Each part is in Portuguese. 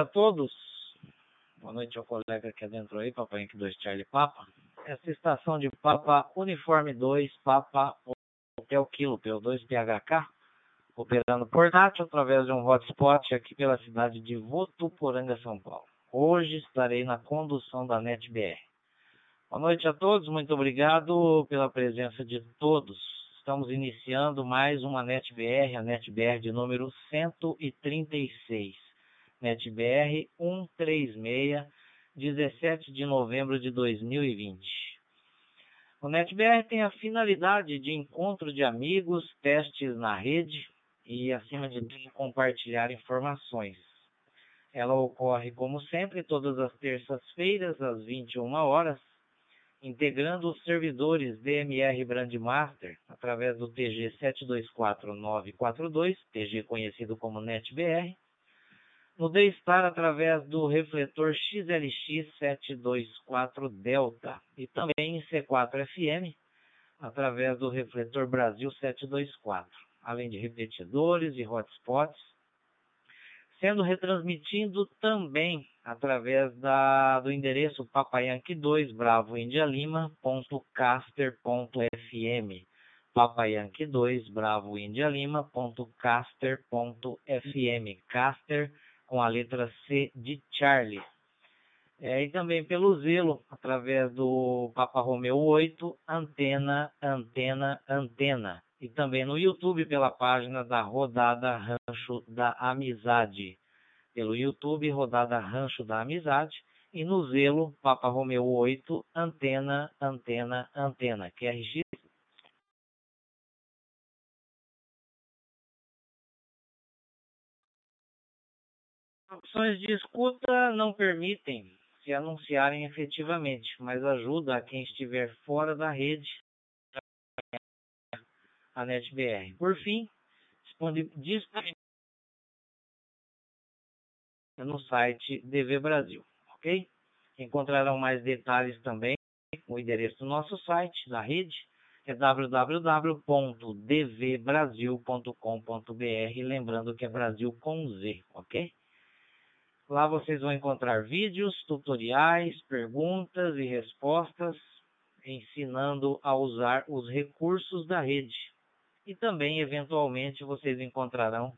a todos. Boa noite ao colega que adentrou aí, Papai Inc 2 Charlie Papa. Essa estação de Papa Uniforme 2, Papa Hotel Kilo, PO2 PHK, operando portátil através de um hotspot aqui pela cidade de Votuporanga, São Paulo. Hoje estarei na condução da NetBR. Boa noite a todos, muito obrigado pela presença de todos. Estamos iniciando mais uma NetBR, a NetBR de número 136. NetBR 136, 17 de novembro de 2020. O NetBR tem a finalidade de encontro de amigos, testes na rede e, acima de tudo, compartilhar informações. Ela ocorre, como sempre, todas as terças-feiras, às 21 horas, integrando os servidores DMR Brandmaster através do TG 724942, TG conhecido como NetBR, no D-Star através do refletor XLX724 Delta e também em C4FM através do refletor Brasil 724, além de repetidores e hotspots, sendo retransmitido também através da, do endereço papayanque 2 Bravo India Lima ponto caster.fm papayanque 2 Bravo India com a letra C de Charlie. É, e também pelo Zelo, através do Papa Romeu 8, Antena, Antena, Antena. E também no YouTube pela página da Rodada Rancho da Amizade. Pelo YouTube, Rodada Rancho da Amizade. E no Zelo, Papa Romeu 8, Antena, Antena, Antena. QRX Opções de escuta não permitem se anunciarem efetivamente, mas ajuda a quem estiver fora da rede a NetBR. Por fim, disponibilizar no site DV Brasil, ok? Encontrarão mais detalhes também no endereço do nosso site, da rede, é www.dvbrasil.com.br, lembrando que é Brasil com Z, ok? Lá vocês vão encontrar vídeos, tutoriais, perguntas e respostas, ensinando a usar os recursos da rede. E também, eventualmente, vocês encontrarão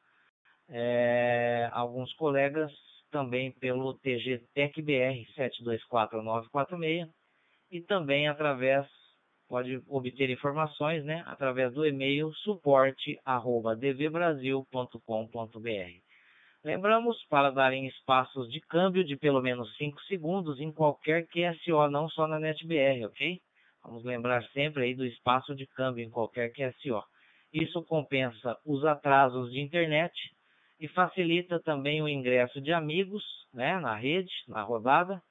é, alguns colegas também pelo TG TecBR 724946 e também através, pode obter informações, né, através do e-mail suporte@dvbrasil.com.br. Lembramos para darem espaços de câmbio de pelo menos 5 segundos em qualquer QSO, não só na NetBR, ok? Vamos lembrar sempre aí do espaço de câmbio em qualquer QSO. Isso compensa os atrasos de internet e facilita também o ingresso de amigos né, na rede, na rodada,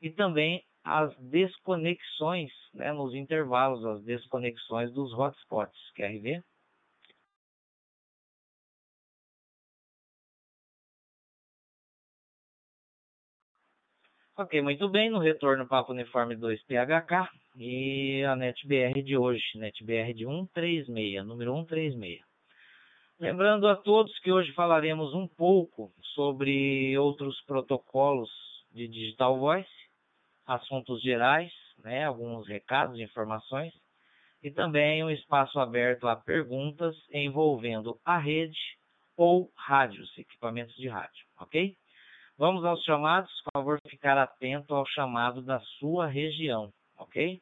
e também as desconexões né, nos intervalos, as desconexões dos hotspots. Quer ver? Ok, muito bem, no retorno Papo Uniforme 2 PHK e a NetBR de hoje, NetBR de 136, número 136. Lembrando a todos que hoje falaremos um pouco sobre outros protocolos de Digital Voice, assuntos gerais, né, alguns recados, informações, e também um espaço aberto a perguntas envolvendo a rede ou rádios, equipamentos de rádio, ok? Vamos aos chamados, por favor, ficar atento ao chamado da sua região, ok?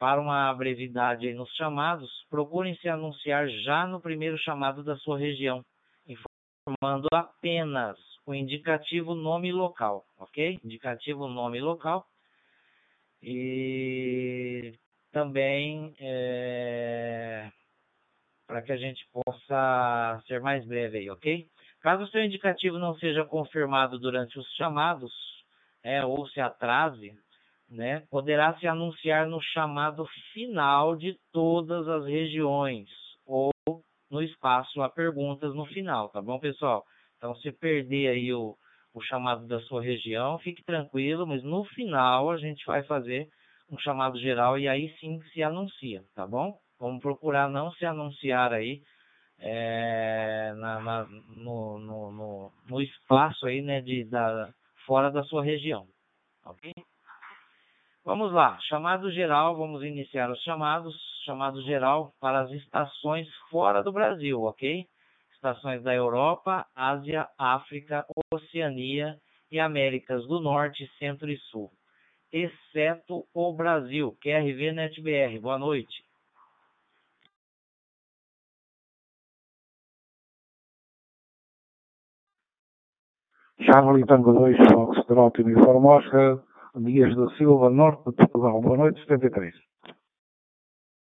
Para uma brevidade nos chamados, procurem se anunciar já no primeiro chamado da sua região, informando apenas o indicativo nome local, ok? Indicativo nome local. E também é, para que a gente possa ser mais breve aí, ok? Caso seu indicativo não seja confirmado durante os chamados, é, ou se atrase, né, poderá se anunciar no chamado final de todas as regiões, ou no espaço a perguntas no final, tá bom, pessoal? Então, se perder aí o, o chamado da sua região, fique tranquilo, mas no final a gente vai fazer um chamado geral e aí sim se anuncia, tá bom? Vamos procurar não se anunciar aí é, na, na, no, no, no, no, espaço aí, né, de, da, fora da sua região, ok? Vamos lá, chamado geral, vamos iniciar os chamados, chamado geral para as estações fora do Brasil, ok? Estações da Europa, Ásia, África, Oceania e Américas do Norte, Centro e Sul, exceto o Brasil, QRV NetBR. Boa noite. Charlie Tango 2, Fox, Trot, Uniforme Oscar, Dias da Silva, Norte de Portugal. Boa noite, 73.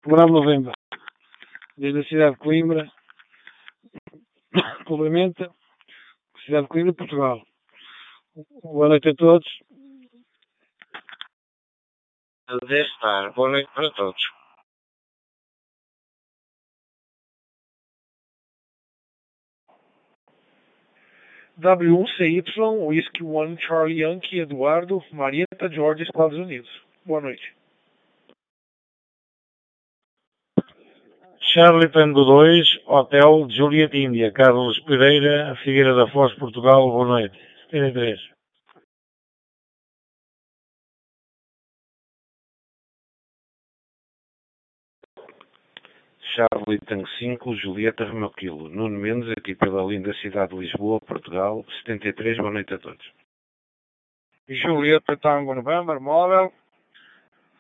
Programa Novembro, desde a cidade de Coimbra, complementa cidade de Coimbra, Portugal. Boa noite a todos. Deve estar. Boa noite para todos. W1CY, Whisky One, Charlie Yankee, Eduardo, Marieta, George, Estados Unidos. Boa noite. Charlie Tango 2, Hotel Juliet Índia, Carlos Pereira, Figueira da Foz, Portugal, boa noite. 73. Charlie Tango 5, Julieta Romeu Quilo. Nuno Mendes, aqui pela linda cidade de Lisboa, Portugal, 73, boa noite a todos. Julieta Tango November, móvel,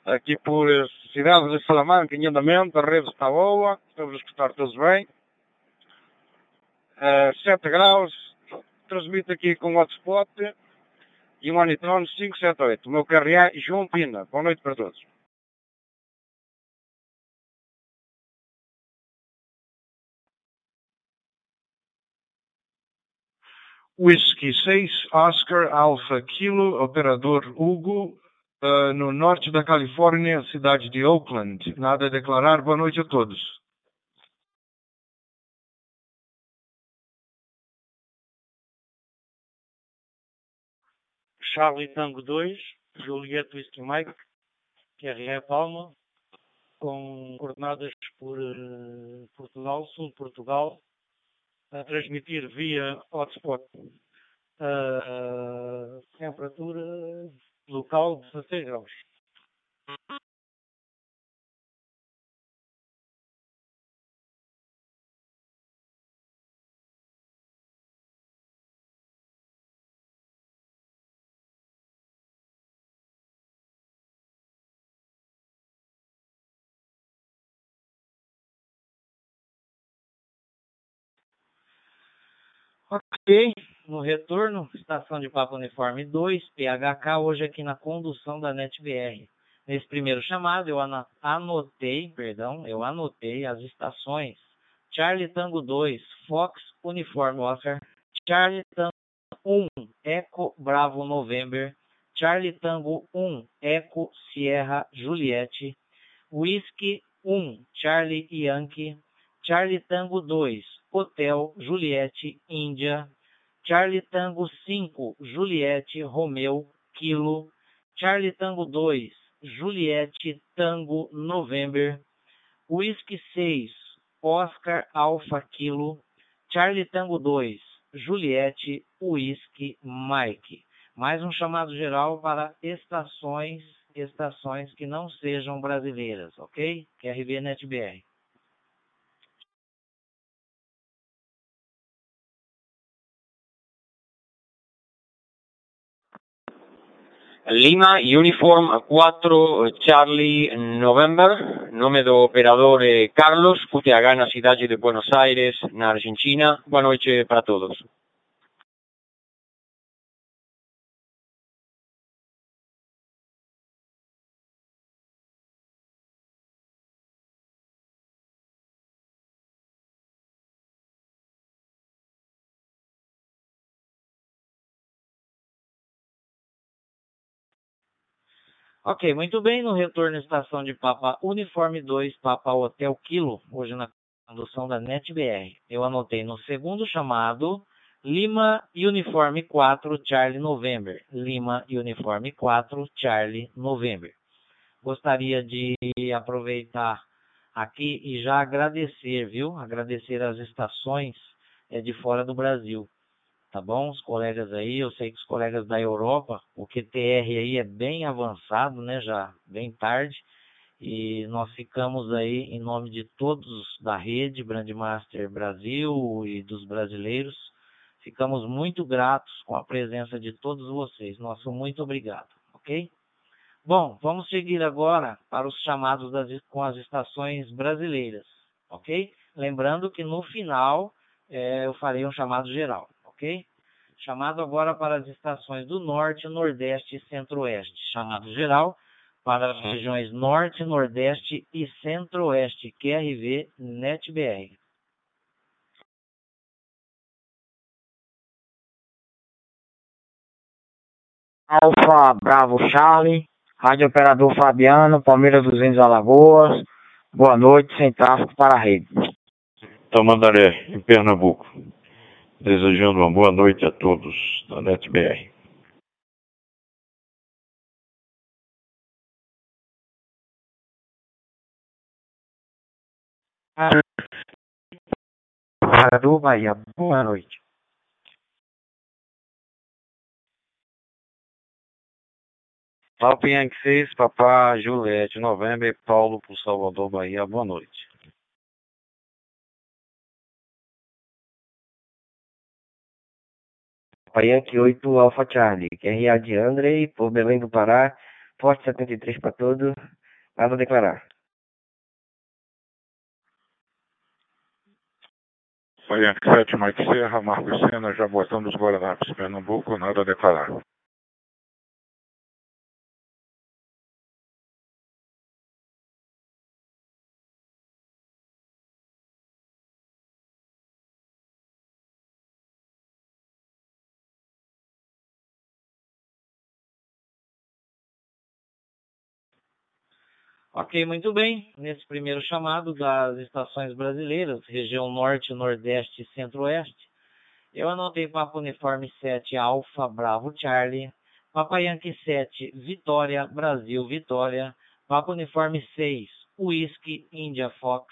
aqui por cidade de Salamanca, em andamento, a rede está boa, estamos a escutar todos bem. Uh, 7 graus, transmito aqui com hotspot e um Anitron 578. O meu é João Pina. Boa noite para todos. Whisky 6, Oscar Alpha Kilo, operador Hugo, uh, no norte da Califórnia, cidade de Oakland. Nada a declarar. Boa noite a todos. Charlie Tango 2, Juliette Whisky Mike, QRE Palma, com coordenadas por uh, Portugal, sul de Portugal, a transmitir via hotspot a uh, uh, temperatura local de 16 graus. Ok, no retorno, estação de Papo Uniforme 2, PHK, hoje aqui na condução da NetBR. Nesse primeiro chamado, eu anotei, perdão, eu anotei as estações. Charlie Tango 2, Fox Uniforme Oscar, Charlie Tango 1, Eco Bravo November, Charlie Tango 1, Eco Sierra Juliette, Whisky 1, Charlie Yankee, Charlie Tango 2, Hotel Juliette Índia, Charlie Tango 5, Juliette Romeu Kilo, Charlie Tango 2, Juliette Tango November, Whisky 6, Oscar Alpha Kilo, Charlie Tango 2, Juliette Whisky Mike. Mais um chamado geral para estações, estações que não sejam brasileiras, ok? QRB NetBR. Lima Uniform 4 Charlie November, nome do operador eh, Carlos, QTH na cidade de Buenos Aires, na Argentina. Boa noite para todos. Ok, muito bem. No retorno estação de Papa Uniforme 2, Papa Hotel Kilo, hoje na condução da NetBR. Eu anotei no segundo chamado Lima Uniforme 4, Charlie November. Lima Uniforme 4, Charlie November. Gostaria de aproveitar aqui e já agradecer, viu? Agradecer as estações é, de fora do Brasil. Tá bom? Os colegas aí, eu sei que os colegas da Europa, o QTR aí é bem avançado, né? Já bem tarde. E nós ficamos aí em nome de todos da rede Brandmaster Brasil e dos brasileiros. Ficamos muito gratos com a presença de todos vocês. Nosso muito obrigado, ok? Bom, vamos seguir agora para os chamados das, com as estações brasileiras, ok? Lembrando que no final é, eu farei um chamado geral, Chamado agora para as estações do Norte, Nordeste e Centro-Oeste. Chamado geral para as regiões Norte, Nordeste e Centro-Oeste, QRV NetBR. Alfa Bravo Charlie, Rádio Operador Fabiano, Palmeiras 200 Alagoas. Boa noite, sem tráfego para a rede. Tamandaré, em Pernambuco. Desejando uma boa noite a todos da NetBR. Operador Bahia, boa noite. Yankee 6, Papá Juliette, Novembro, Paulo por Salvador, Bahia, boa noite. Yankee 8, Alpha Charlie, QRA de Andrei, por Belém do Pará, Forte 73 para todos, nada a declarar. Yankee 7, Mike Serra, Marcos Sena, Jabotão dos Guararapes, Pernambuco, nada a declarar. Ok, muito bem. Nesse primeiro chamado das estações brasileiras, região Norte, Nordeste e Centro-Oeste, eu anotei Papa Uniforme 7 Alfa Bravo Charlie, Papa Yankee 7 Vitória Brasil Vitória, Papa Uniforme 6 Whisky India Fox,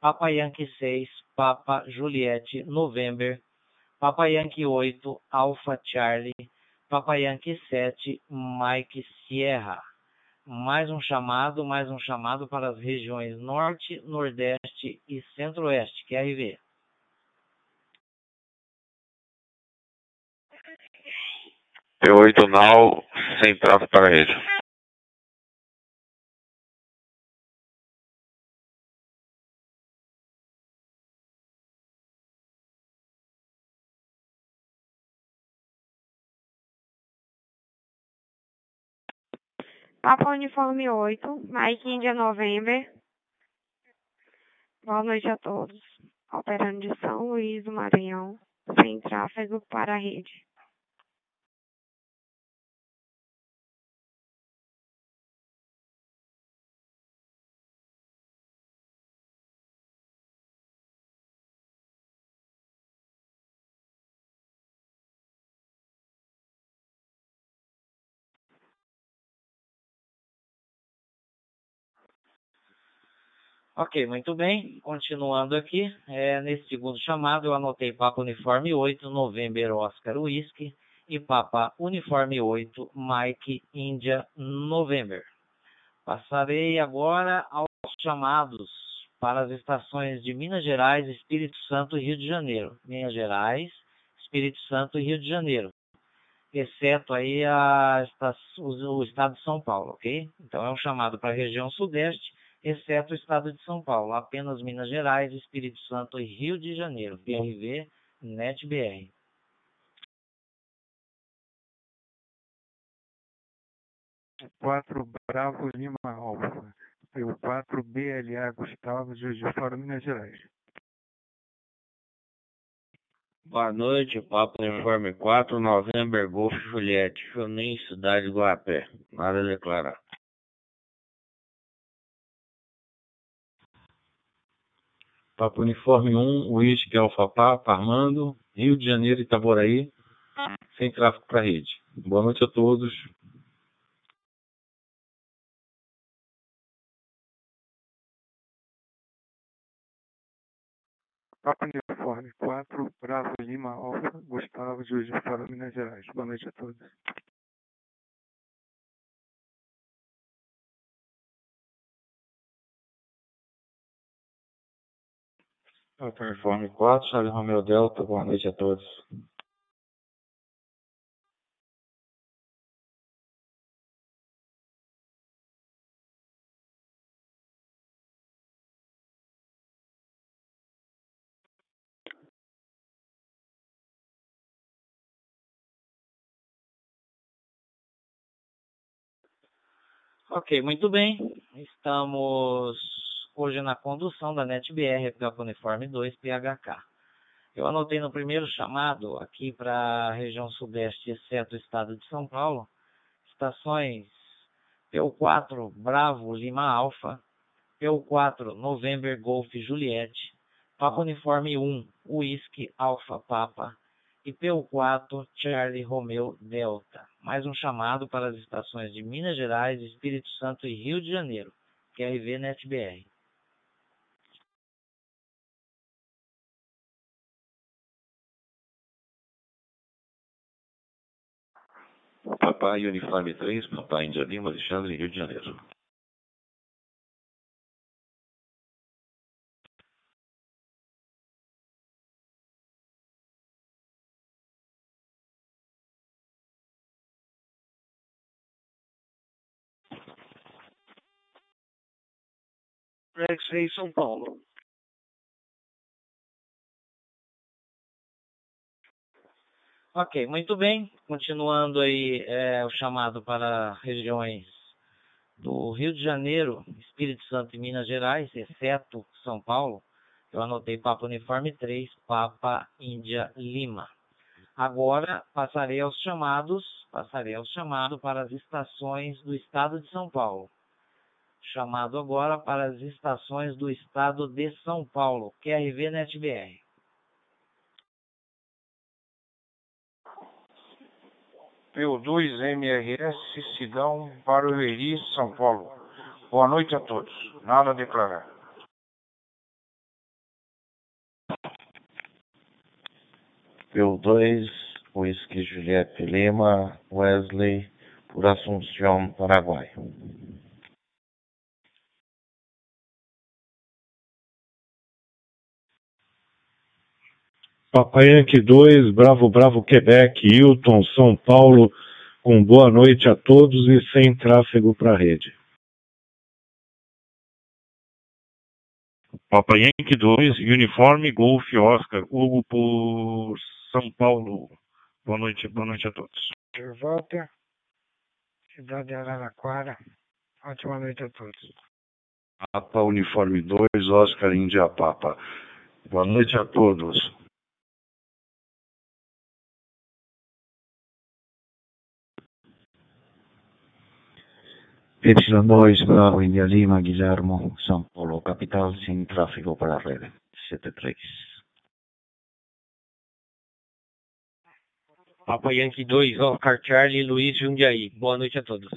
Papa Yankee 6 Papa Juliette November, Papa Yankee 8 Alfa Charlie, Papa Yankee 7 Mike Sierra mais um chamado, mais um chamado para as regiões Norte, Nordeste e Centro-Oeste, QRV. P8 Nau, sem tráfego para a rede. Papa Uniforme 8, Mike India November. Boa noite a todos. Operando de São Luís do Maranhão, sem tráfego para a rede. Ok, muito bem. Continuando aqui, é, nesse segundo chamado eu anotei Papa Uniforme 8, November Oscar Whisky e Papa Uniforme 8, Mike India November. Passarei agora aos chamados para as estações de Minas Gerais, Espírito Santo e Rio de Janeiro. Minas Gerais, Espírito Santo e Rio de Janeiro. Exceto aí a, o estado de São Paulo, ok? Então é um chamado para a região sudeste exceto o estado de São Paulo, apenas Minas Gerais, Espírito Santo e Rio de Janeiro, PRV, NetBR. Quatro Bravo Lima Alfa, o 4 BLA Gustavo de Fora, Minas Gerais. Boa noite, Papo Uniforme 4, November Golf Juliette, Chunim, Cidade do Guapé. Nada a declarar. Papo Uniforme 1, Uísque, Alfapá, Armando, Rio de Janeiro, Itaboraí, sem tráfego para rede. Boa noite a todos. Papo Uniforme 4, Bravo Lima Alfa, Gustavo de Hoje, Fora Minas Gerais. Boa noite a todos. Uniforme 4, Charlie Romeo Delta, boa noite a todos. Ok, muito bem. Estamos hoje na condução da NetBR Papa Uniforme 2 PHK. Eu anotei no primeiro chamado aqui para a região sudeste, exceto o estado de São Paulo, estações PU4 Bravo Lima Alfa, PU4 November Golf Juliette, Papa Uniforme 1 Whisky Alfa Papa e PU4 Charlie Romeo Delta. Mais um chamado para as estações de Minas Gerais, Espírito Santo e Rio de Janeiro, QRV NetBR. Papai Uniforme 3, Papai Índia Lima, Alexandre, Rio de Janeiro. X-Ray São Paulo. Ok, muito bem. Continuando aí é, o chamado para regiões do Rio de Janeiro, Espírito Santo e Minas Gerais, exceto São Paulo. Eu anotei Papa Uniforme 3, Papa Índia Lima. Agora passarei aos chamados, passarei aos chamados para as estações do estado de São Paulo. Chamado agora para as estações do estado de São Paulo, QRV NetBR. P2MRS Sidão Barueri, São Paulo. Boa noite a todos. Nada a declarar. P2, Whisky Juliette Lima, Wesley, por Assunção, Paraguai. Papai Yankee 2, Bravo Bravo Quebec, Hilton, São Paulo, com boa noite a todos e sem tráfego para a rede. Papai Yankee 2, Uniforme Golf Oscar, Hugo por São Paulo. Boa noite, boa noite a todos. Walter, cidade de Araraquara. Ótima noite a todos. Papa Uniforme 2, Oscar Índia Papa. Boa noite a todos. Y2 Bravo India Lima, Guillermo, São Paulo, capital sin tráfego para red, 73. Papa Yankee 2, Oscar Charlie, Luiz Jundiaí. Boa noite a todos.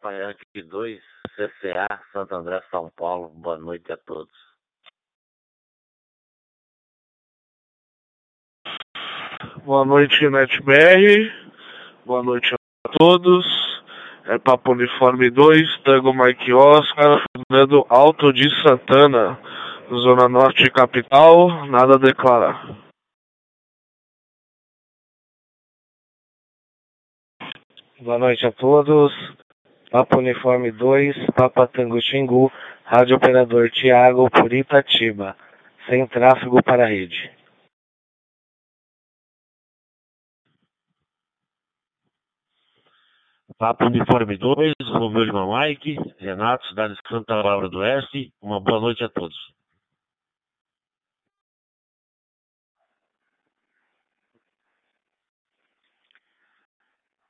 Papa Yankee 2, CCA, Santo André, São Paulo. Boa noite a todos. Boa noite, NetBR. Boa noite a todos. É Papo Uniforme 2, Tango Mike Oscar, Fernando Alto de Santana, Zona Norte Capital, nada a declarar. Boa noite a todos. Papa Uniforme 2, Papa Tango Xingu, Rádio Operador Tiago por Itatiba, sem tráfego para a rede. Papo Uniforme 2, Romeu Lima Mike, Renato, cidade de Santa Laura do Oeste. Uma boa noite a todos.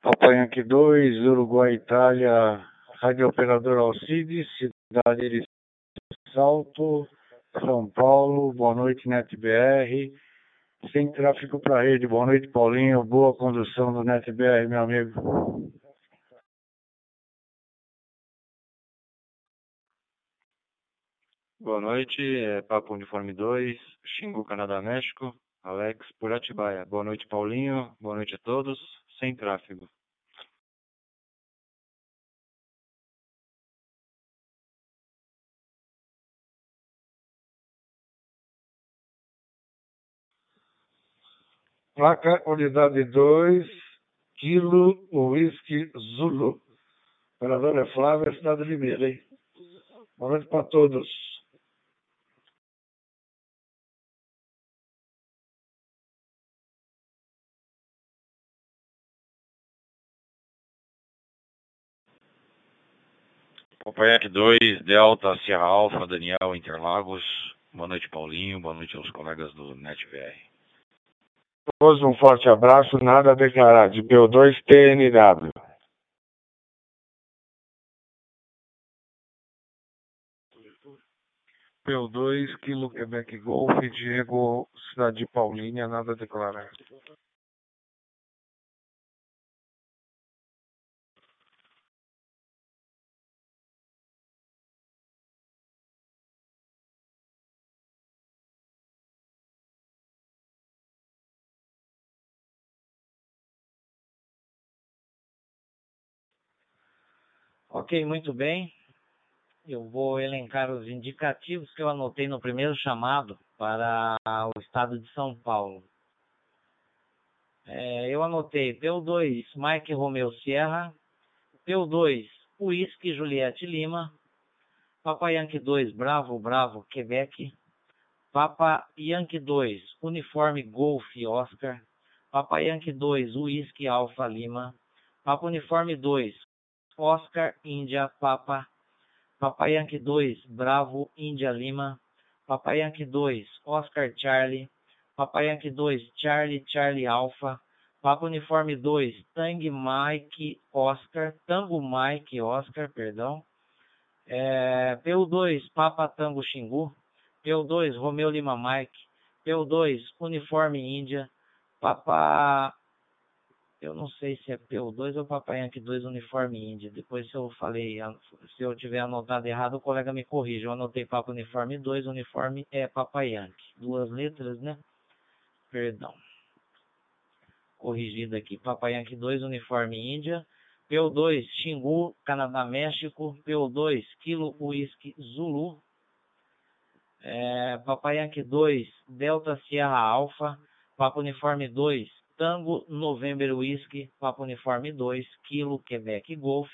Papai Yankee 2, Uruguai, Itália, Rádio Operador Alcides, Cidade de Salto, São Paulo, boa noite NetBR, sem tráfego para rede, boa noite Paulinho, boa condução do NetBR, meu amigo. Boa noite, é Papo Uniforme 2, Xingu, Canadá, México, Alex por Atibaia. Boa noite, Paulinho. Boa noite a todos. Sem tráfego. Placa unidade 2, Kilo Whisky Zulu. Operador é Flávia, cidade de Limeira, hein? Boa noite para todos. Copaec 2, Delta, Sierra Alfa, Daniel, Interlagos. Boa noite, Paulinho. Boa noite aos colegas do NetVR. Todos um forte abraço, nada a declarar. De PO2 TNW. PO2, Kilo Quebec Golf, Diego, Cidade de Paulínia, nada a declarar. Ok, muito bem. Eu vou elencar os indicativos que eu anotei no primeiro chamado para o estado de São Paulo. É, eu anotei PO2 Mike Romeo Sierra, PO2 Whisky Juliette Lima, Papa Yankee 2 Bravo Bravo Quebec, Papa Yankee 2 Uniforme Golf Oscar, Papa Yankee 2 Whisky Alfa Lima, Papa Uniforme 2 Oscar Índia Papa, Papa Yankee 2 Bravo Índia Lima, Papa Yankee 2 Oscar Charlie, Papa Yankee 2 Charlie Charlie Alpha, Papa Uniforme 2 Tang Mike Oscar, Tango Mike Oscar, perdão, é, PU2 Papa Tango Xingu, PU2 Romeu Lima Mike, PU2 Uniforme Índia, Papa eu não sei se é PO2 ou Papai Yankee 2 Uniforme Índia. Depois se eu falei, se eu tiver anotado errado, o colega me corrige. Eu anotei Papa Uniforme 2, Uniforme é Papai Yankee. Duas letras, né? Perdão. Corrigido aqui. Papai Yankee 2, Uniforme Índia. PO2, Xingu, Canadá, México. PO2, Kilo Whisky Zulu. É, Papai Yankee 2, Delta Sierra Alpha. Papa Uniforme 2, Tango November Whisky, Papa Uniforme 2, Kilo Quebec Golf.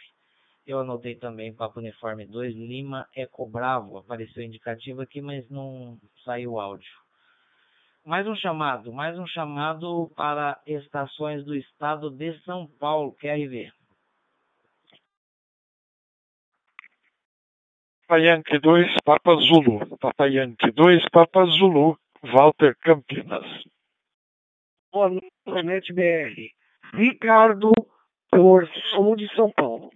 Eu anotei também Papa Uniforme 2, Lima Eco Bravo. Apareceu indicativo aqui, mas não saiu o áudio. Mais um chamado, mais um chamado para estações do estado de São Paulo, QRV. Papa Yankee 2, Papa Zulu. Papa Yankee 2, Papa Zulu, Walter Campinas. Boa noite, BR. Ricardo, por Sul de São Paulo.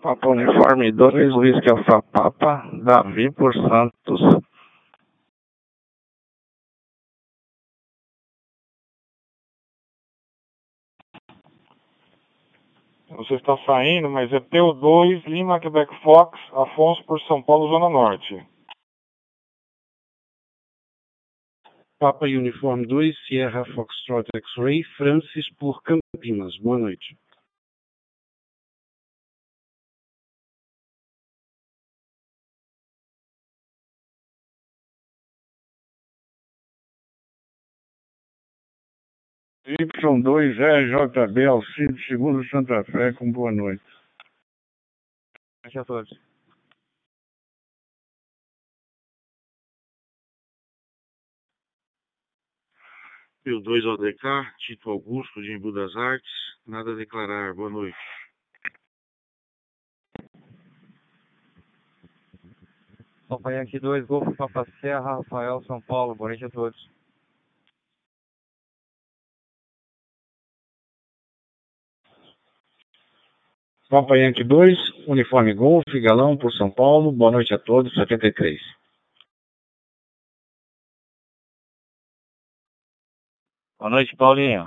Papa Uniforme 2, Luiz que Alfa Papa, Davi por Santos. Você está saindo, mas é PO2, Lima, Quebec Fox, Afonso por São Paulo, Zona Norte. Papa Uniforme 2, Sierra Foxtrot X-Ray, Francis por Campinas. Boa noite. Y2 RJB Alcide Segundo Santa Fé, com boa noite. Boa noite a todos. Pio 2 ODK, Tito Augusto, de Embu das Artes, nada a declarar. Boa noite. Yankee 2, Golfo Papa Serra, Rafael, São Paulo. Boa noite a todos. Papa Yankee 2, Uniforme Golf, Galão por São Paulo. Boa noite a todos, 73. Boa noite, Paulinho.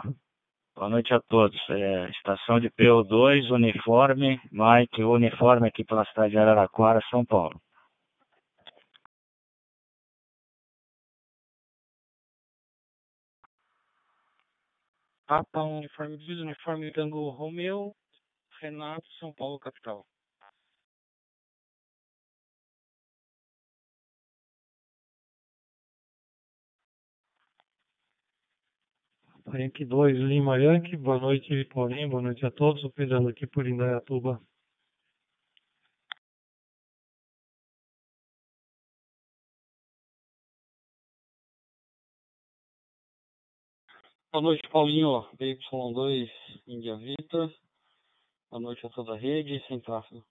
Boa noite a todos. É, estação de PO2, uniforme, Mike, uniforme aqui pela cidade de Araraquara, São Paulo. Papa, uniforme 2, uniforme Tango Romeu, Renato, São Paulo, capital. Yankee 2, Lima Yankee, boa noite Paulinho, boa noite a todos, o aqui por Indaiatuba. Boa noite Paulinho, BY2, Índia Vitor, boa noite a toda a rede, sem tráfego.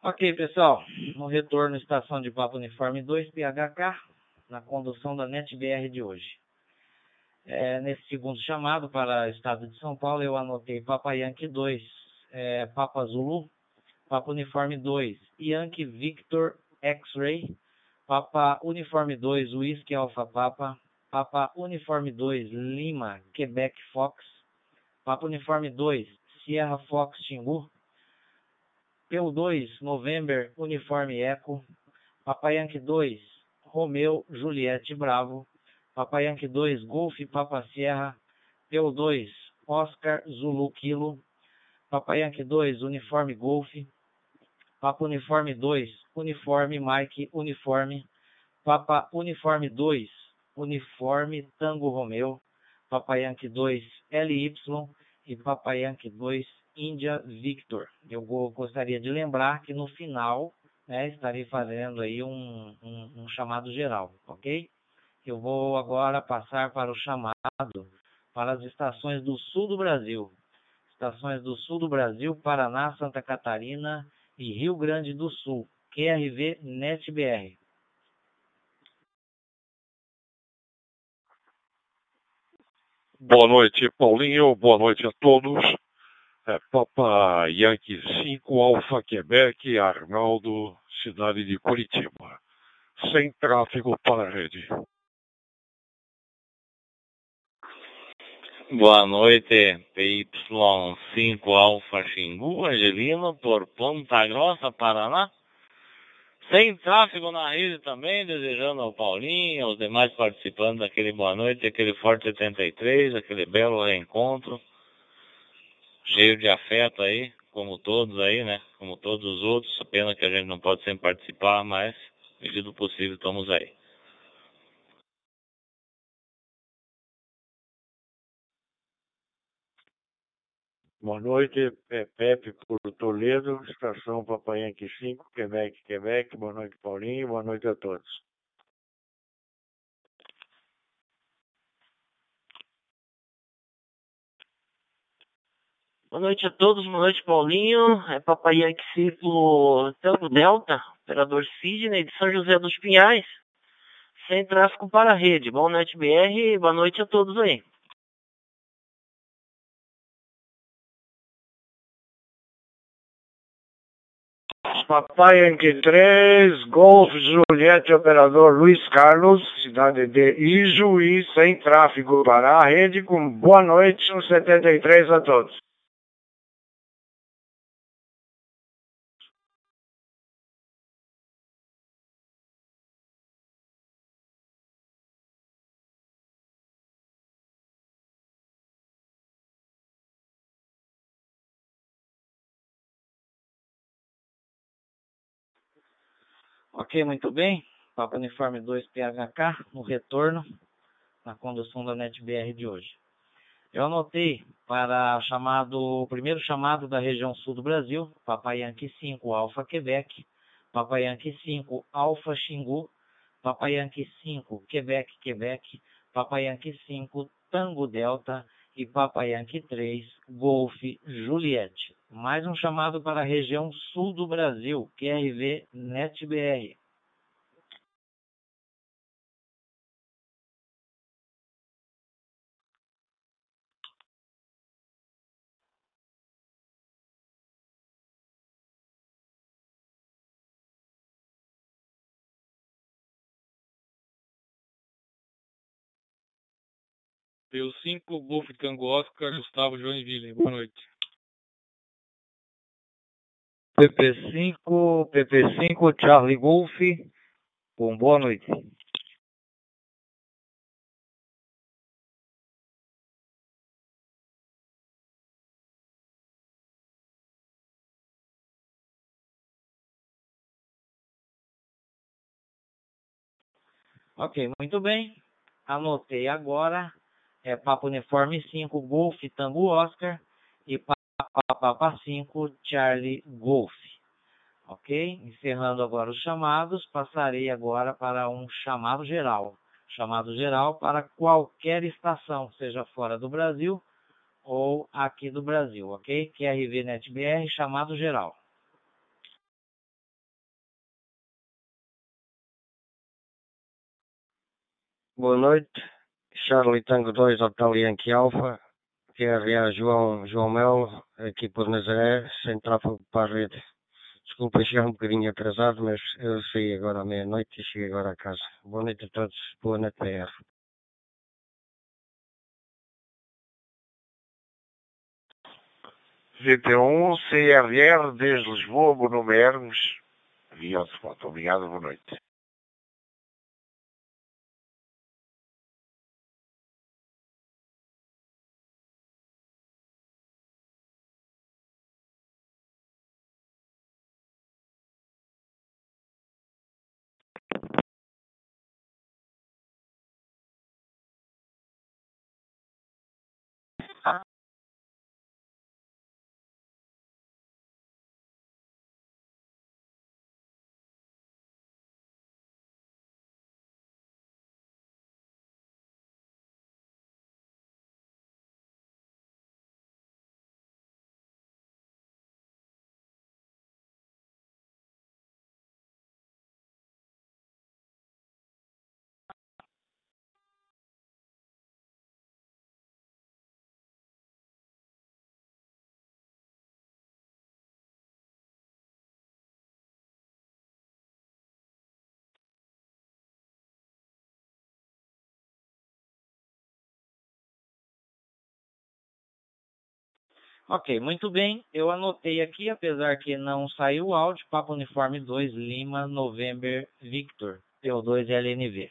Ok, pessoal. No retorno, estação de Papo Uniforme 2, PHK, na condução da NetBR de hoje. É, nesse segundo chamado para o estado de São Paulo, eu anotei Papa Yankee 2, é, Papa Zulu, Papa Uniforme 2, Yankee Victor X-Ray, Papa Uniforme 2, Whisky Alpha Papa, Papa Uniforme 2, Lima, Quebec Fox, Papa Uniforme 2, Sierra Fox Xingu, PU2, November, Uniforme Eco, Papai Yankee 2, Romeu, Juliette Bravo, Papai Yankee 2, Golf, Papa Sierra, PU2, Oscar, Zulu Kilo, Papai Yankee 2, Uniforme Golf, Papa Uniforme 2, Uniforme Mike, Uniforme, Papa Uniforme 2, Uniforme Tango Romeu, Papai Yankee 2, LY e Papai Yankee 2, Índia Victor. Eu gostaria de lembrar que no final né, estarei fazendo aí um, um, um chamado geral, ok? Eu vou agora passar para o chamado para as estações do sul do Brasil. Estações do sul do Brasil, Paraná, Santa Catarina e Rio Grande do Sul. QRV NetBR. Boa noite, Paulinho. Boa noite a todos. É, Papa Yankee 5, Alfa Quebec, Arnaldo, cidade de Curitiba. Sem tráfego para a rede. Boa noite, PY5 Alfa Xingu, Angelino, por Ponta Grossa, Paraná. Sem tráfego na rede também, desejando ao Paulinho, aos demais participantes daquele boa noite, aquele Forte 73, aquele belo reencontro cheio de afeto aí, como todos aí, né? Como todos os outros. Pena que a gente não pode sempre participar, mas, medida do possível, estamos aí. Boa noite, Pepe por Toledo, estação Papai Yankee 5, Quebec, Quebec. Boa noite, Paulinho. Boa noite a todos. Boa noite a todos, boa noite Paulinho, é Papai Yankee Círculo Tango Delta, operador Sidney de São José dos Pinhais, sem tráfego para a rede. Noite BR, boa noite a todos aí. Papai Yankee 3, Golf Juliette, operador Luiz Carlos, cidade de Ijuí, sem tráfego para a rede, com boa noite, um 73 a todos. Ok, muito bem. Papa Uniforme 2 PHK no retorno na condução da NetBR de hoje. Eu anotei para chamado, o primeiro chamado da região sul do Brasil, Papai Yankee 5 Alfa Quebec, Papai Yankee 5 Alfa Xingu, Papai Yankee 5 Quebec Quebec, Papai Yankee 5 Tango Delta e Papai Yankee 3 Golf Juliette. Mais um chamado para a região sul do Brasil, QRV NetBR. PU5, Golf Tango Oscar, Gustavo Joinville. Boa noite. PP5, PP5, Charlie Golf, com boa noite. Ok, muito bem. Anotei agora. É Papa Uniforme 5, Golf Tango Oscar e Papa, Papa 5, Charlie Golf. Ok? Encerrando agora os chamados, passarei agora para um chamado geral. Chamado geral para qualquer estação, seja fora do Brasil ou aqui do Brasil, ok? QRV NetBR, chamado geral. Boa noite. Charlie Tango 2, Hotel Yankee Alpha. QRA João, João Melo, aqui por Nazaré, sem tráfego para a rede. Desculpa chegar um bocadinho atrasado, mas eu saí agora à meia-noite e cheguei agora a casa. Boa noite a todos. Boa noite, PR. Vinte e um, CRR, desde Lisboa, nome é Hermes. Via. Obrigado, boa noite. Ok, muito bem. Eu anotei aqui, apesar que não saiu o áudio, Papa Uniforme 2, Lima, November, Victor, PO2LNV.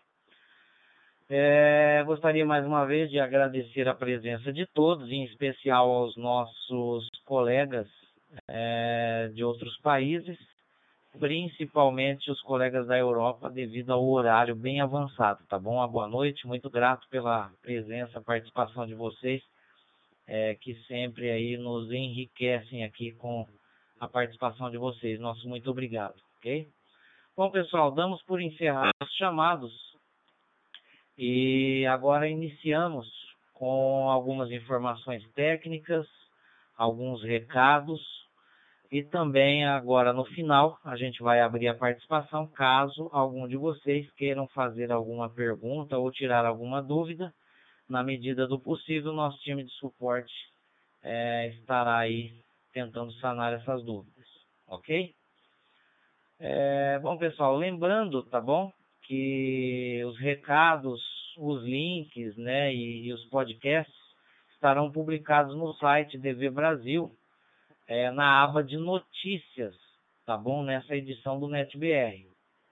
É, gostaria mais uma vez de agradecer a presença de todos, em especial aos nossos colegas é, de outros países, principalmente os colegas da Europa, devido ao horário bem avançado, tá bom? Uma boa noite, muito grato pela presença, participação de vocês é, que sempre aí nos enriquecem aqui com a participação de vocês. Nosso muito obrigado, ok? Bom, pessoal, damos por encerrados os chamados e agora iniciamos com algumas informações técnicas, alguns recados e também agora no final a gente vai abrir a participação caso algum de vocês queiram fazer alguma pergunta ou tirar alguma dúvida na medida do possível, nosso time de suporte é, estará aí tentando sanar essas dúvidas, ok? É, bom, pessoal, lembrando, tá bom, que os recados, os links, né, e, e os podcasts estarão publicados no site DV Brasil, é, na aba de notícias, tá bom, nessa edição do NetBR,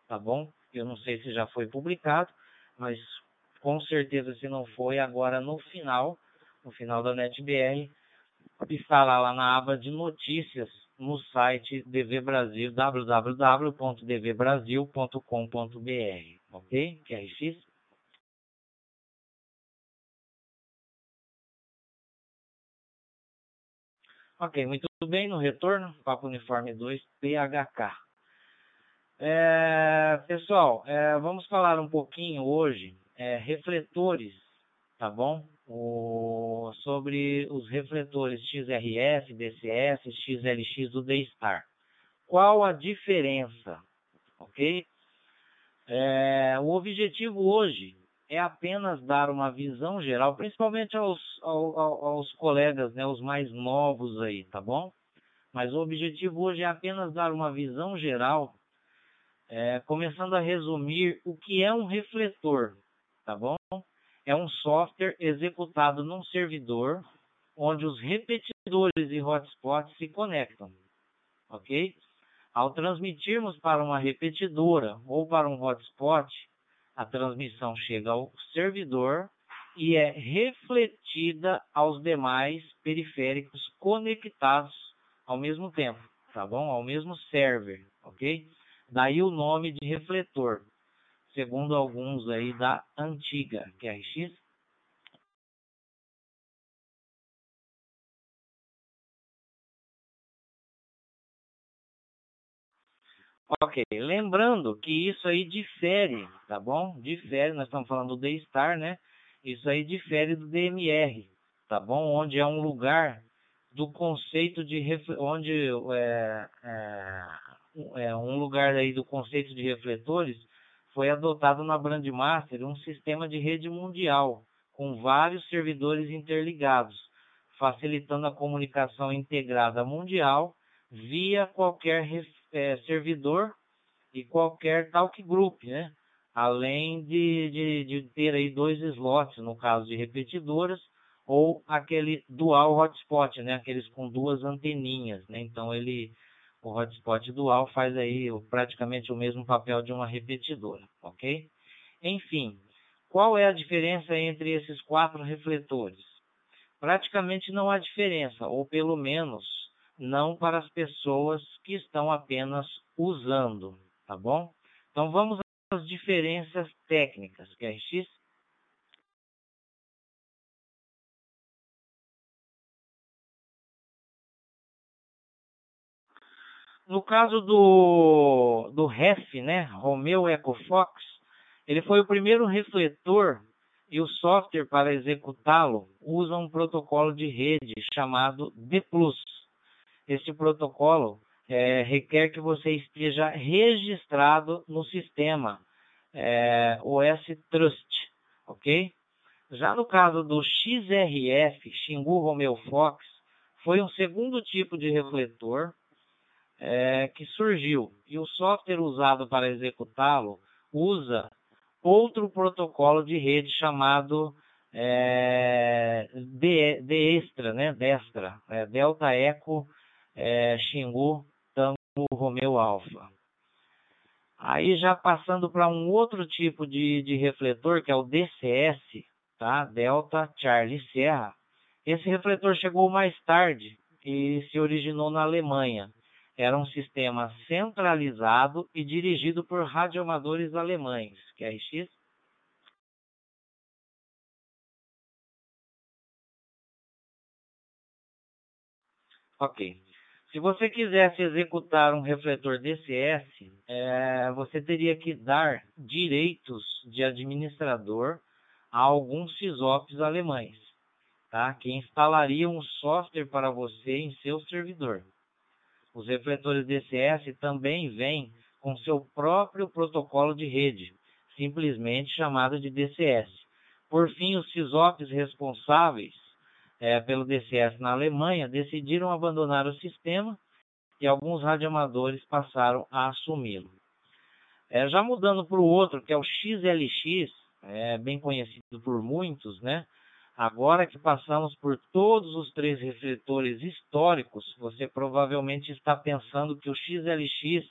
tá bom? Eu não sei se já foi publicado, mas com certeza se não foi, agora no final, no final da NetBR, estará lá na aba de notícias no site DV Brasil, www.dvbrasil.com.br, ok? QRX? Ok, muito bem, no retorno, Papo Uniforme 2, PHK. É, pessoal, é, vamos falar um pouquinho hoje é, refletores, tá bom? O, sobre os refletores XRF, DCS, XLX do D-Star. Qual a diferença? Ok? É, o objetivo hoje é apenas dar uma visão geral, principalmente aos, aos, aos colegas, né, os mais novos aí, tá bom? Mas o objetivo hoje é apenas dar uma visão geral, é, começando a resumir o que é um refletor, tá bom? é um software executado num servidor onde os repetidores e hotspots se conectam, ok? Ao transmitirmos para uma repetidora ou para um hotspot, a transmissão chega ao servidor e é refletida aos demais periféricos conectados ao mesmo tempo, tá bom? Ao mesmo server, ok? Daí o nome de refletor, segundo alguns aí da antiga QRX. Ok, lembrando que isso aí difere, tá bom? Difere, nós estamos falando do D-Star, né? Isso aí difere do DMR, tá bom? Onde é um lugar do conceito de onde é, é, é, um lugar aí do conceito de refletores foi adotado na Brandmaster um sistema de rede mundial com vários servidores interligados, facilitando a comunicação integrada mundial via qualquer é, servidor e qualquer talk group, né? Além de, de, de ter aí dois slots, no caso de repetidoras, ou aquele dual hotspot, né? Aqueles com duas anteninhas, né? Então ele o hotspot dual faz aí praticamente o mesmo papel de uma repetidora, ok? Enfim, qual é a diferença entre esses quatro refletores? Praticamente não há diferença, ou pelo menos não para as pessoas que estão apenas usando, tá bom? Então vamos às diferenças técnicas, que é X No caso do, do REF, né, Romeo Echo Fox, ele foi o primeiro refletor e o software para executá-lo usa um protocolo de rede chamado D+. Este protocolo é, requer que você esteja registrado no sistema é, OS Trust, ok? Já no caso do XRF, Xingu Romeo Fox, foi um segundo tipo de refletor é, que surgiu e o software usado para executá-lo usa outro protocolo de rede chamado é, de, de extra, né? Destra, é, Delta Echo é, Xingu Tango Romeo Alpha. Aí já passando para um outro tipo de, de refletor, que é o DCS, tá? Delta Charlie Sierra. Esse refletor chegou mais tarde e se originou na Alemanha. Era um sistema centralizado e dirigido por radioamadores alemães, que é. Ok. Se você quisesse executar um refletor DCS, é, você teria que dar direitos de administrador a alguns SysOps alemães, tá? que instalariam um software para você em seu servidor. Os refletores DCS também vêm com seu próprio protocolo de rede, simplesmente chamado de DCS. Por fim, os SysOps responsáveis é, pelo DCS na Alemanha decidiram abandonar o sistema e alguns radioamadores passaram a assumi-lo. É, já mudando para o outro, que é o XLX, é, bem conhecido por muitos, né? Agora que passamos por todos os três refletores históricos, você provavelmente está pensando que o XLX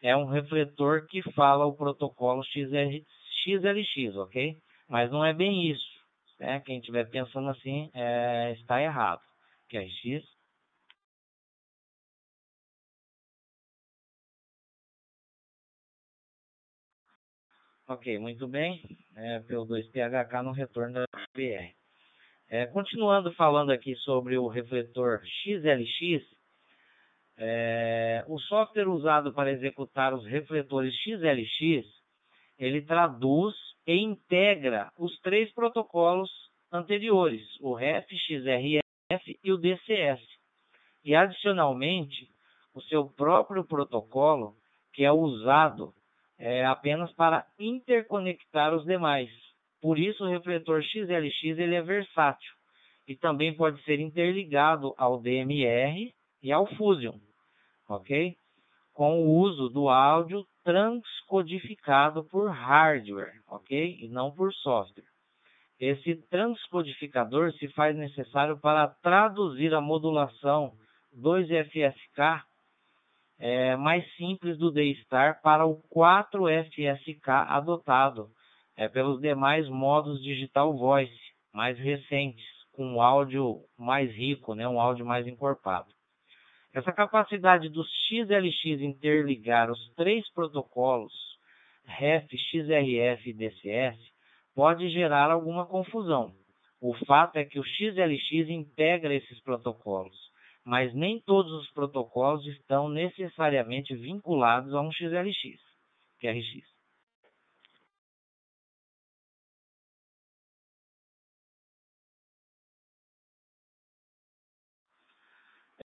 é um refletor que fala o protocolo XR, XLX, ok? Mas não é bem isso. Né? Quem estiver pensando assim é, está errado. Que é X. Ok, muito bem. É, P2PHK no retorno da BR. É, continuando falando aqui sobre o refletor XLX, é, o software usado para executar os refletores XLX, ele traduz e integra os três protocolos anteriores, o REF, XRF e o DCS. E adicionalmente, o seu próprio protocolo, que é usado é, apenas para interconectar os demais. Por isso, o refletor XLX ele é versátil e também pode ser interligado ao DMR e ao Fusion, ok? Com o uso do áudio transcodificado por hardware, ok? E não por software. esse transcodificador se faz necessário para traduzir a modulação 2FSK é, mais simples do D-Star para o 4FSK adotado é, pelos demais modos Digital Voice mais recentes, com um áudio mais rico, né, um áudio mais encorpado. Essa capacidade dos XLX interligar os três protocolos REF, XRF e DCS pode gerar alguma confusão. O fato é que o XLX integra esses protocolos, mas nem todos os protocolos estão necessariamente vinculados a um XLX, QRX.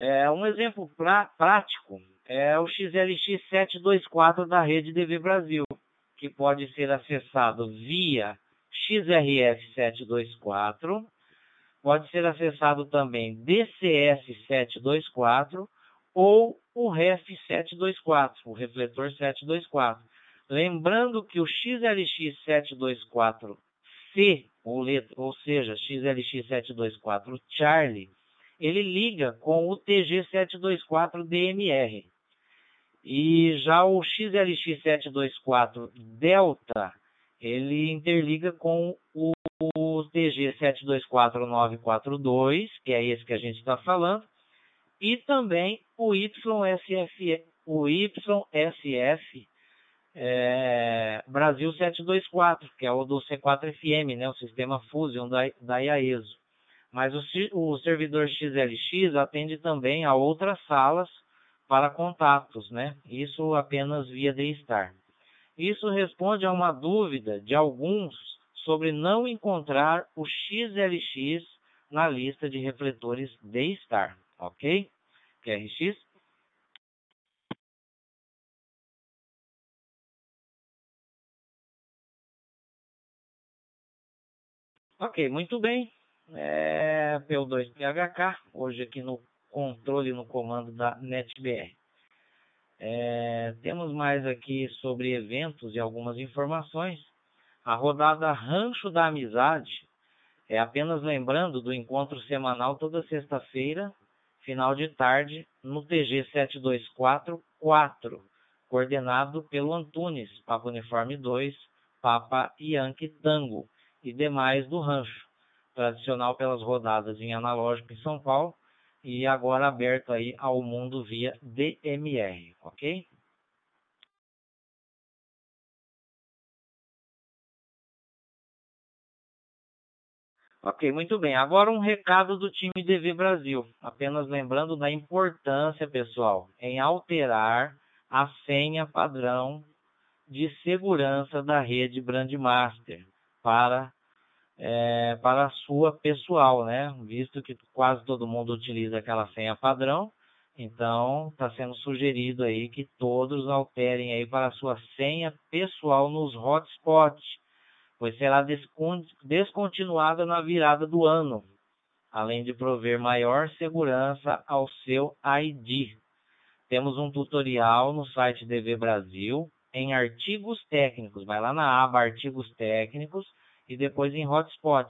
É, um exemplo pra, prático é o XLX 724 da rede DV Brasil, que pode ser acessado via XRF 724, pode ser acessado também DCS 724 ou o REF 724, o refletor 724. Lembrando que o XLX 724C, ou, letra, ou seja, XLX 724 Charlie, ele liga com o TG724DMR. E já o XLX724 Delta, ele interliga com o, o TG724942, que é esse que a gente está falando, e também o YSF, o YSF é, Brasil 724, que é o do C4FM, né, o sistema Fusion da, da IAESO. Mas o, o servidor XLX atende também a outras salas para contatos, né? Isso apenas via D-Star. Isso responde a uma dúvida de alguns sobre não encontrar o XLX na lista de refletores D-Star, ok? QRX. Ok, muito bem é, P2PHK, hoje aqui no controle no comando da NetBR. É, temos mais aqui sobre eventos e algumas informações. A rodada Rancho da Amizade é apenas lembrando do encontro semanal toda sexta-feira, final de tarde, no TG 7244, coordenado pelo Antunes, Papa Uniforme 2, Papa Yankee Tango e demais do rancho tradicional pelas rodadas em analógico em São Paulo e agora aberto aí ao mundo via DMR, ok? Ok, muito bem. Agora um recado do time DV Brasil. Apenas lembrando da importância, pessoal, em alterar a senha padrão de segurança da rede Brandmaster para é, para a sua pessoal, né? Visto que quase todo mundo utiliza aquela senha padrão, então está sendo sugerido aí que todos alterem aí para a sua senha pessoal nos hotspots, pois será descontinuada na virada do ano, além de prover maior segurança ao seu ID. Temos um tutorial no site DV Brasil em artigos técnicos. Vai lá na aba artigos técnicos e depois em hotspot.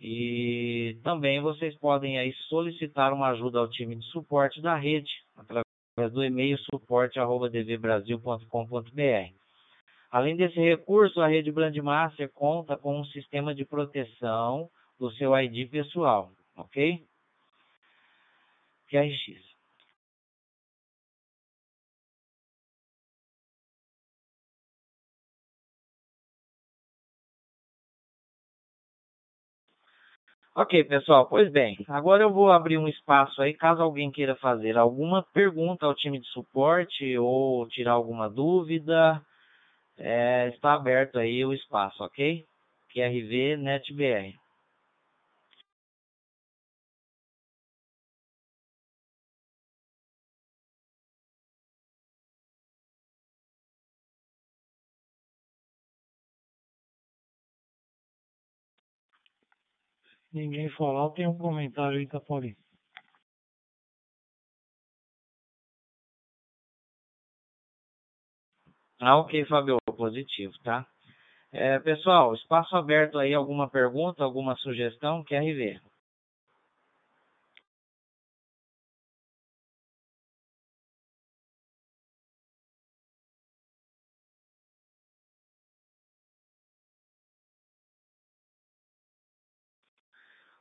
E também vocês podem aí solicitar uma ajuda ao time de suporte da rede através do e-mail suporte@dvbrasil.com.br. Além desse recurso, a rede Brandmaster conta com um sistema de proteção do seu ID pessoal, ok? QRX. Ok, pessoal, pois bem, agora eu vou abrir um espaço aí, caso alguém queira fazer alguma pergunta ao time de suporte ou tirar alguma dúvida, é, está aberto aí o espaço, ok? QRV NetBR. Ninguém falar, tem um comentário aí, tá, Paulinho? Ah, ok, Fabio, positivo, tá? É, pessoal, espaço aberto aí, alguma pergunta, alguma sugestão, quer ver?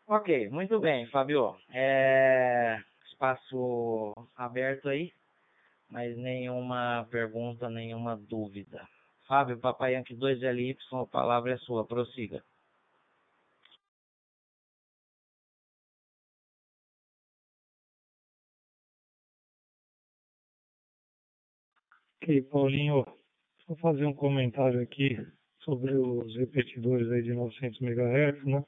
Ok, muito bem, Fabio. É, espaço aberto aí, mas nenhuma pergunta, nenhuma dúvida. Fábio, Papai Yankee 2LY, a palavra é sua, prossiga. Ok, Paulinho, só fazer um comentário aqui sobre os repetidores aí de 900 MHz, né?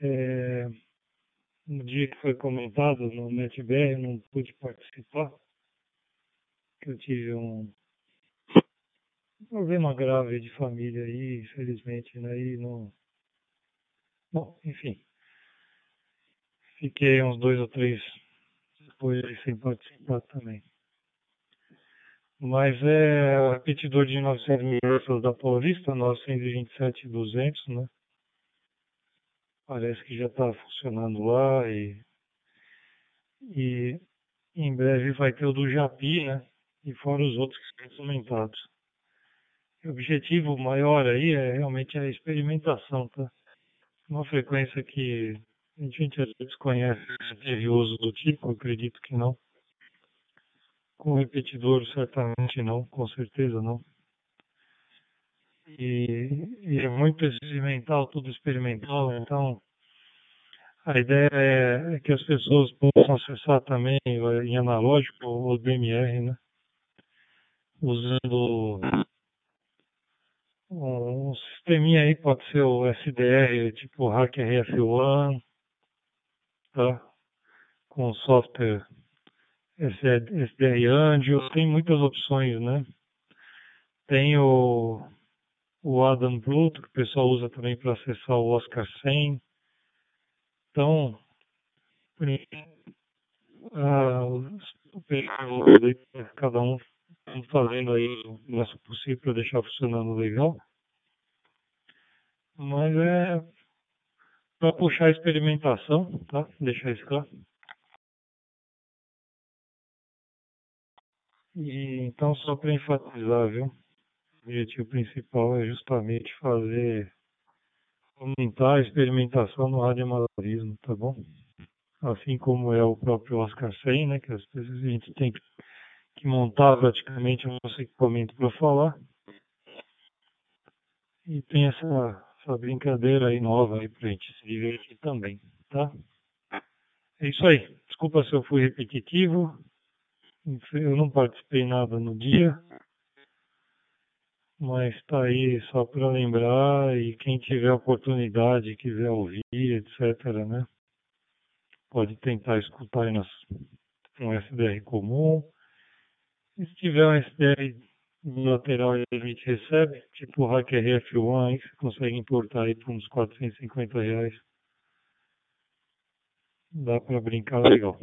É, no dia que foi comentado no NetBR, não pude participar, que eu tive um problema grave de família aí, infelizmente, né? E não... Bom, enfim. Fiquei uns dois ou três depois sem participar também. Mas é repetidor de 900 mil da Paulista, 927,200, né? Parece que já está funcionando lá e, e em breve vai ter o do Japi, né? E fora os outros que são comentados. O objetivo maior aí é realmente a experimentação, tá? Uma frequência que a gente às vezes conhece, teve uso do tipo, acredito que não. Com repetidor, certamente não, com certeza não. E, e, é muito experimental, tudo experimental, então a ideia é, é que as pessoas possam acessar também em analógico o DMR, né? Usando um sisteminha aí, pode ser o SDR, tipo Hacker RF1, tá? Com software SDR Angel, tem muitas opções, né? Tem o o Adam Pluto, que o pessoal usa também para acessar o Oscar 100. Então, cada um fazendo aí o nosso possível para deixar funcionando legal. Mas é para puxar a experimentação, tá? Deixar isso claro. E, então, só para enfatizar, viu? Objetivo principal é justamente fazer aumentar a experimentação no radioamadorismo, tá bom? Assim como é o próprio Oscar 100, né? Que às vezes a gente tem que montar praticamente o nosso equipamento para falar. E tem essa, essa brincadeira aí nova aí pra gente se divertir também, tá? É isso aí. Desculpa se eu fui repetitivo. Eu não participei nada no dia mas está aí só para lembrar e quem tiver oportunidade, quiser ouvir, etc, né? Pode tentar escutar aí nas, um SDR comum. E se tiver um SDR lateral e a gente recebe, tipo o Hacker RF1 aí, você consegue importar aí por uns 450 reais. Dá para brincar legal.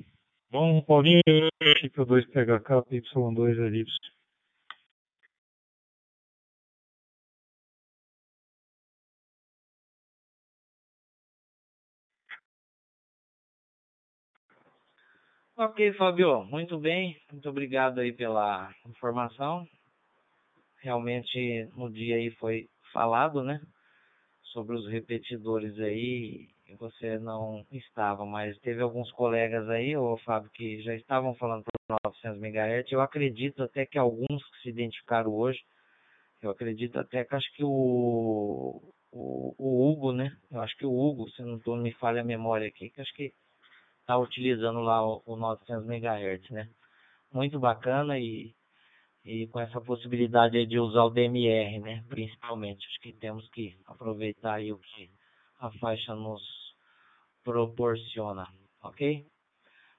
Bom, Paulinho, tipo 2PHK, Y2LY. Ok, Fabio, muito bem, muito obrigado aí pela informação. Realmente no dia aí foi falado, né, sobre os repetidores aí, você não estava, mas teve alguns colegas aí, ô Fábio, que já estavam falando por 900 MHz. Eu acredito até que alguns que se identificaram hoje, eu acredito até que acho que o, o, o Hugo, né, eu acho que o Hugo, se não, tô, me falha a memória aqui, que acho que está utilizando lá o, o 900 MHz, né? Muito bacana e, e com essa possibilidade de usar o DMR, né? Principalmente, acho que temos que aproveitar aí o que a faixa nos proporciona, ok?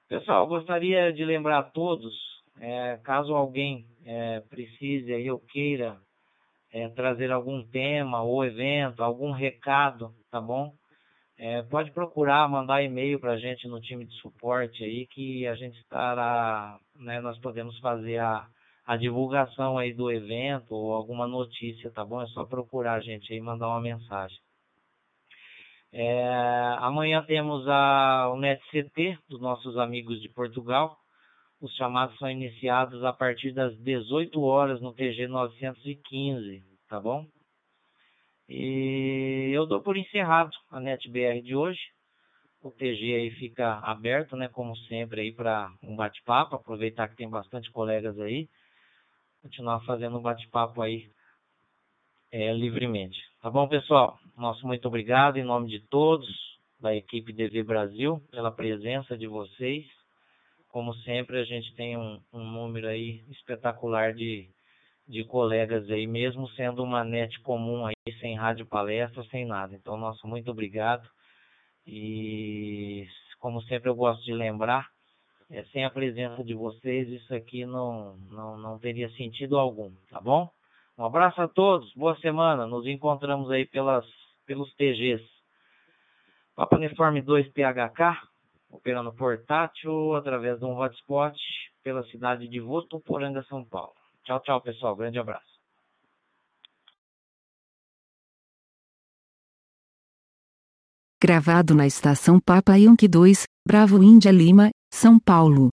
Pessoal, gostaria de lembrar a todos, é, caso alguém é, precise aí ou queira é, trazer algum tema ou evento, algum recado, tá bom? É, pode procurar, mandar e-mail para a gente no time de suporte aí, que a gente estará, né, nós podemos fazer a, a divulgação aí do evento ou alguma notícia, tá bom? É só procurar a gente aí e mandar uma mensagem. É, amanhã temos a, o NetCT dos nossos amigos de Portugal. Os chamados são iniciados a partir das 18 horas no TG 915, tá bom? E eu dou por encerrado a NetBR de hoje. O TG aí fica aberto, né, como sempre aí para um bate-papo, aproveitar que tem bastante colegas aí, continuar fazendo um bate-papo aí é, livremente. Tá bom, pessoal? Nosso muito obrigado em nome de todos da equipe DV Brasil pela presença de vocês. Como sempre, a gente tem um, um número aí espetacular de, de colegas aí, mesmo sendo uma net comum aí, sem rádio palestra, sem nada. Então, nosso muito obrigado. E como sempre eu gosto de lembrar, é, sem a presença de vocês, isso aqui não, não, não teria sentido algum, tá bom? Um abraço a todos, boa semana. Nos encontramos aí pelas, pelos TGs. Papa Uniforme 2 PHK, operando portátil através de um hotspot pela cidade de Votuporanga, São Paulo. Tchau, tchau, pessoal. Grande abraço. Gravado na estação Papa Yankee 2, Bravo Índia Lima, São Paulo.